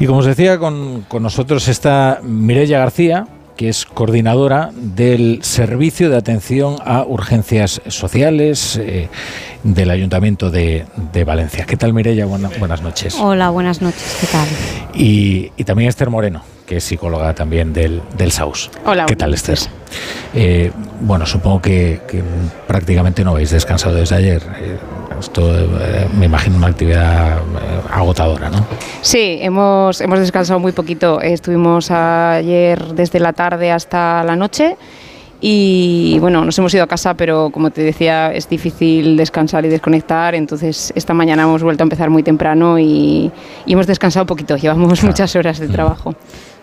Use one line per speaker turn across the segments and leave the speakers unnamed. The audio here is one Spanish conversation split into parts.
Y como os decía, con, con nosotros está Mireya García, que es coordinadora del Servicio de Atención a Urgencias Sociales eh, del Ayuntamiento de, de, Valencia. ¿Qué tal, Mireya? buenas noches.
Hola, buenas noches. ¿Qué tal?
Y, y también Esther Moreno, que es psicóloga también del, del SAUS.
Hola.
¿Qué tal, Esther? Eh, bueno, supongo que, que, prácticamente no habéis descansado desde ayer. Eh, esto eh, me imagino una actividad eh, agotadora, ¿no?
Sí, hemos, hemos descansado muy poquito. Estuvimos ayer desde la tarde hasta la noche. Y bueno, nos hemos ido a casa, pero como te decía, es difícil descansar y desconectar. Entonces, esta mañana hemos vuelto a empezar muy temprano y, y hemos descansado poquito. Llevamos claro. muchas horas de trabajo.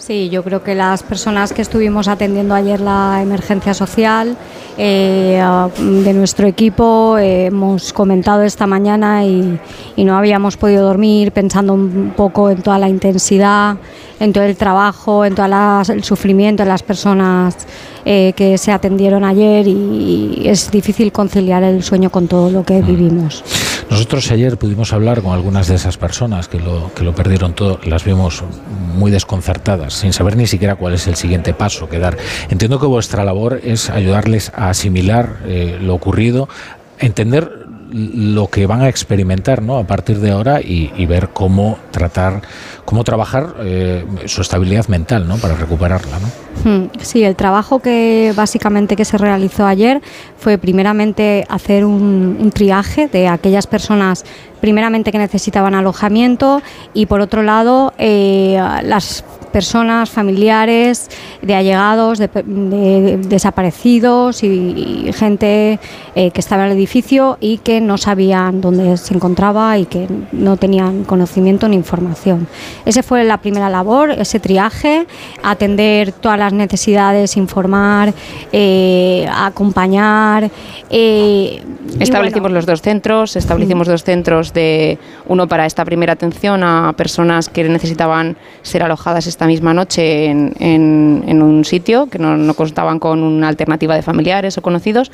Sí, yo creo que las personas que estuvimos atendiendo ayer la emergencia social eh, de nuestro equipo eh, hemos comentado esta mañana y, no habíamos podido dormir pensando un poco en toda la intensidad, en todo el trabajo, en todo el sufrimiento de las personas eh, que se atendieron ayer y, y es difícil conciliar el sueño con todo lo que vivimos.
Nosotros ayer pudimos hablar con algunas de esas personas que lo, que lo perdieron todo, las vimos muy desconcertadas, sin saber ni siquiera cuál es el siguiente paso que dar. Entiendo que vuestra labor es ayudarles a asimilar eh, lo ocurrido, entender lo que van a experimentar ¿no? a partir de ahora y, ver cómo tratar, cómo trabajar eh, su estabilidad mental ¿no? para recuperarla. ¿no?
Sí, el trabajo que básicamente que se realizó ayer fue primeramente hacer un, un triaje de aquellas personas primeramente que necesitaban alojamiento y por otro lado eh, las personas, familiares, de allegados, de, de desaparecidos y, y gente eh, que estaba en el edificio y que no sabían dónde se encontraba y que no tenían conocimiento ni información. Esa fue la primera labor, ese triaje, atender todas las necesidades, informar, eh, acompañar.
Eh, establecimos bueno. los dos centros, establecimos mm. dos centros de uno para esta primera atención a personas que necesitaban ser alojadas esta misma noche en, un sitio, que no, no, contaban con una alternativa de familiares o conocidos,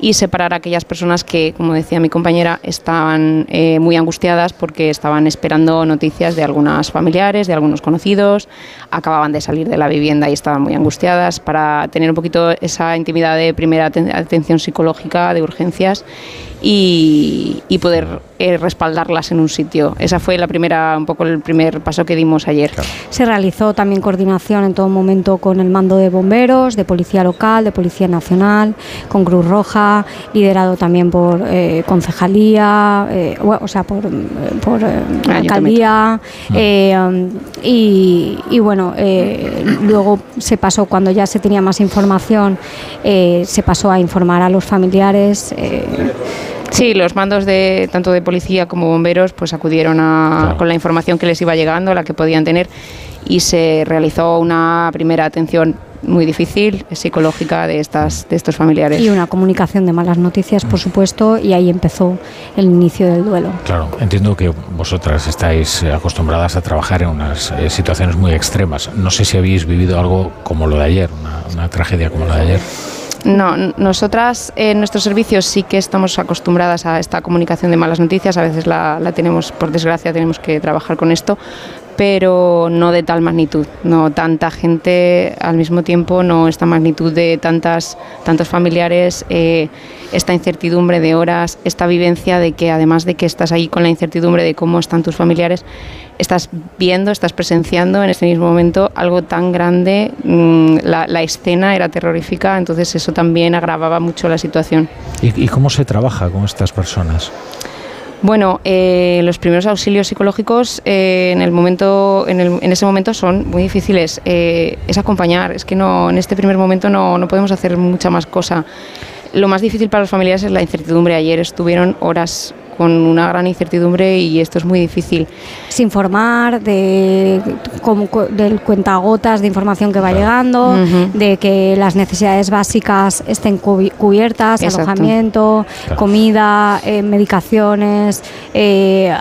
y separar a aquellas personas que, como decía mi compañera, estaban eh, muy angustiadas porque estaban esperando noticias de algunas familiares, de algunos conocidos, acababan de salir de la vivienda y estaban muy angustiadas, para tener un poquito esa intimidad de primera atención psicológica, de urgencias, y, y poder eh, respaldarlas en un sitio. Esa fue la primera, un poco el primer paso que dimos ayer.
Claro. Se realizó también coordinación en todo momento con el mando de bomberos, de policía local, de policía nacional, con Cruz Roja, liderado también por eh, concejalía, eh, o sea, por, por alcaldía. Um, y, y, bueno, luego se pasó, cuando ya se tenía más información, se pasó a informar a los familiares.
Sí, los mandos de tanto de policía como bomberos pues acudieron a, claro. con la información que les iba llegando, la que podían tener y se realizó una primera atención muy difícil psicológica de estas de estos familiares.
Y una comunicación de malas noticias por supuesto y ahí empezó el inicio del duelo.
Claro entiendo que vosotras estáis acostumbradas a trabajar en unas eh, situaciones muy extremas. No sé si habéis vivido algo como lo de ayer una, una tragedia como la de ayer
no, nosotras en nuestros servicios sí que estamos acostumbradas a esta comunicación de malas noticias, a veces la, la tenemos, por desgracia, tenemos que trabajar con esto, pero no de tal magnitud, no tanta gente al mismo tiempo, no esta magnitud de tantas, tantos familiares, eh, esta incertidumbre de horas, esta vivencia de que además de que estás ahí con la incertidumbre de cómo están tus familiares, estás viendo, estás presenciando en este mismo momento algo tan grande, mmm, la, escena era terrorífica, entonces eso también agravaba mucho la situación.
¿Y, y cómo se trabaja con estas personas?
Bueno, eh, los primeros auxilios psicológicos eh, en el momento, en, ese momento son muy difíciles. Eh, es acompañar. Es que no, en este primer momento no, no podemos hacer mucha más cosa. Lo más difícil para los familiares es la incertidumbre. Ayer estuvieron horas con una gran incertidumbre y esto es muy difícil.
Es informar de como, del cuentagotas de información que va llegando, de que las necesidades básicas estén cubiertas, alojamiento, comida, eh, medicaciones, eh,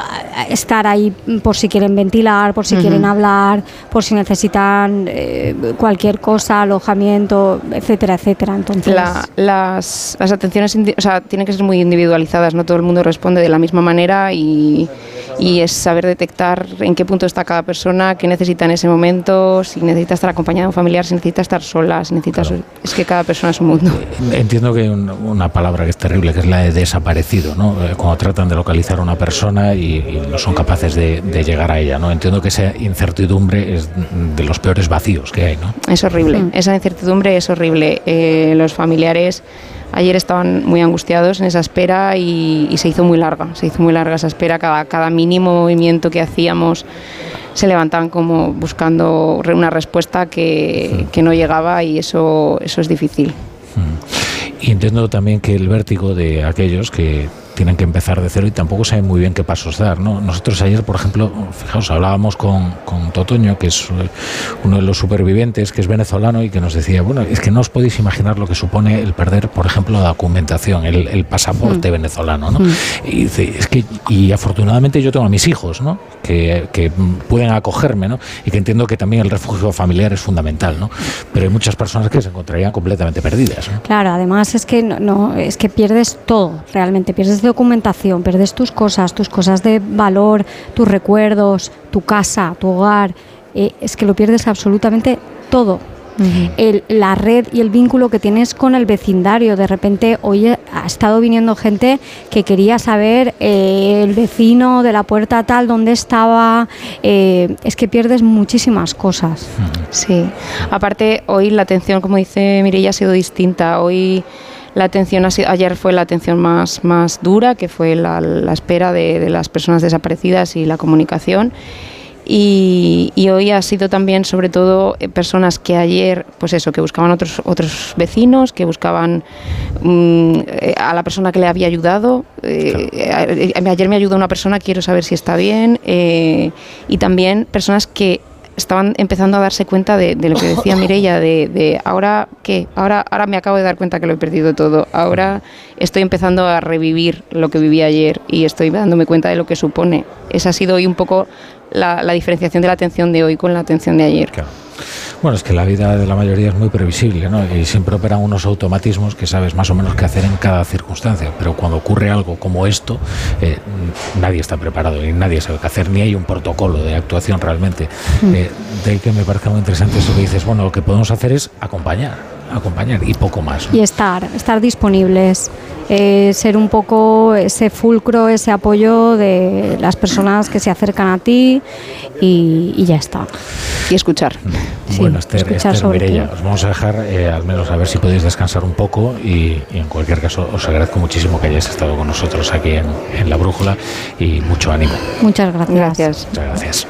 estar ahí por si quieren ventilar, por si quieren hablar, por si necesitan eh, cualquier cosa, alojamiento, etcétera, etcétera. Entonces,
las, las atenciones o sea, tienen que ser muy individualizadas, no todo el mundo responde de la misma manera y, y es saber detectar en qué punto está cada persona, qué necesita en ese momento, si necesita estar acompañada de un familiar, si necesita estar sola, si necesita... Es que cada persona es un mundo.
Entiendo que hay una palabra que es terrible, que es la de desaparecido, ¿no? Eh, cuando tratan de localizar a una persona y, no son capaces de, llegar a ella, ¿no? Entiendo que esa incertidumbre es de los peores vacíos que hay, ¿no?
Es horrible, mm. esa incertidumbre es horrible. Eh, los familiares ayer estaban muy angustiados en esa espera y, se hizo muy larga, se hizo muy larga esa espera, cada, cada mínimo movimiento que hacíamos se levantaban como buscando una respuesta que, que no llegaba y eso, eso es difícil.
Mm. Y entiendo también que el vértigo de aquellos que tienen que empezar de cero y tampoco saben muy bien qué pasos dar. ¿no? Nosotros ayer, por ejemplo, fijaos, hablábamos con, con Totoño, que es eh, uno de los supervivientes, que es venezolano y que nos decía, bueno, es que no os podéis imaginar lo que supone el perder, por ejemplo, la documentación, el, pasaporte mm. venezolano. ¿no? Mm. Y, es que, y afortunadamente yo tengo a mis hijos, ¿no? que, que pueden acogerme ¿no? y que entiendo que también el refugio familiar es fundamental, ¿no? pero hay muchas personas que se encontrarían completamente perdidas.
Claro, además es que no, es que pierdes todo, realmente pierdes documentación, pierdes tus cosas, tus cosas de valor, tus recuerdos, tu casa, tu hogar, eh, es que lo pierdes absolutamente todo. la red y el vínculo que tienes con el vecindario. De repente hoy ha estado viniendo gente que quería saber eh, el vecino de la puerta tal, dónde estaba. Eh, es que pierdes muchísimas cosas.
Sí, aparte hoy la atención, como dice Mireia, ha sido distinta. Hoy la atención ayer fue la atención más, más dura, que fue la, espera de, las personas desaparecidas y la comunicación. Y, hoy ha sido también sobre todo eh, personas que ayer, pues eso, que buscaban otros, otros vecinos, que buscaban mm, eh, a la persona que le había ayudado. Eh, ayer me ayudó una persona, quiero saber si está bien. y también personas que estaban empezando a darse cuenta de, lo que decía Mireia, de, ahora qué, ahora, ahora me acabo de dar cuenta que lo he perdido todo, ahora estoy empezando a revivir lo que viví ayer y estoy dándome cuenta de lo que supone. Esa ha sido hoy un poco la, diferenciación de la atención de hoy con la atención de ayer.
Bueno, es que la vida de la mayoría es muy previsible, ¿no? Y siempre operan unos automatismos que sabes más o menos qué hacer en cada circunstancia. Pero cuando ocurre algo como esto, eh, nadie está preparado y nadie sabe qué hacer, ni hay un protocolo de actuación realmente. Mm. Eh, de ahí que me parece muy interesante eso que dices, bueno, lo que podemos hacer es acompañar acompañar y poco más.
Y estar, estar disponibles, eh, ser un poco ese fulcro, ese apoyo de las personas que se acercan a ti y, ya está.
Y escuchar.
bueno, Esther, Esther os vamos a dejar eh, al menos a ver si podéis descansar un poco y, en cualquier caso os agradezco muchísimo que hayáis estado con nosotros aquí en, en La Brújula y mucho ánimo.
Muchas gracias.
Gracias.
Muchas gracias.